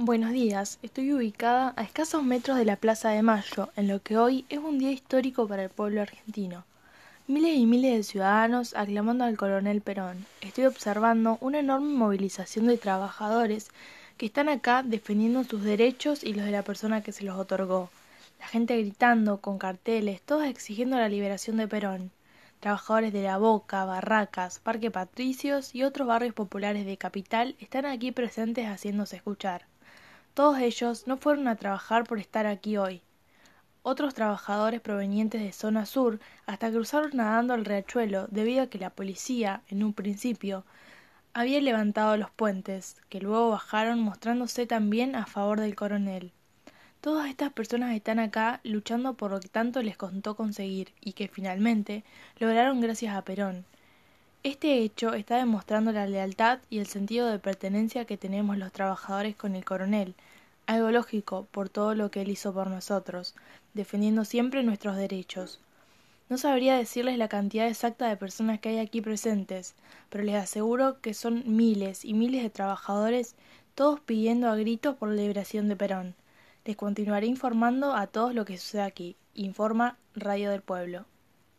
Buenos días, estoy ubicada a escasos metros de la Plaza de Mayo, en lo que hoy es un día histórico para el pueblo argentino. Miles y miles de ciudadanos aclamando al coronel Perón. Estoy observando una enorme movilización de trabajadores que están acá defendiendo sus derechos y los de la persona que se los otorgó. La gente gritando, con carteles, todos exigiendo la liberación de Perón. Trabajadores de La Boca, Barracas, Parque Patricios y otros barrios populares de Capital están aquí presentes haciéndose escuchar. Todos ellos no fueron a trabajar por estar aquí hoy. Otros trabajadores provenientes de zona sur hasta cruzaron nadando el riachuelo debido a que la policía, en un principio, había levantado los puentes, que luego bajaron mostrándose también a favor del coronel. Todas estas personas están acá luchando por lo que tanto les costó conseguir y que finalmente lograron gracias a Perón. Este hecho está demostrando la lealtad y el sentido de pertenencia que tenemos los trabajadores con el coronel, algo lógico por todo lo que él hizo por nosotros, defendiendo siempre nuestros derechos. No sabría decirles la cantidad exacta de personas que hay aquí presentes, pero les aseguro que son miles y miles de trabajadores, todos pidiendo a gritos por la liberación de Perón. Les continuaré informando a todos lo que sucede aquí. Informa Radio del Pueblo.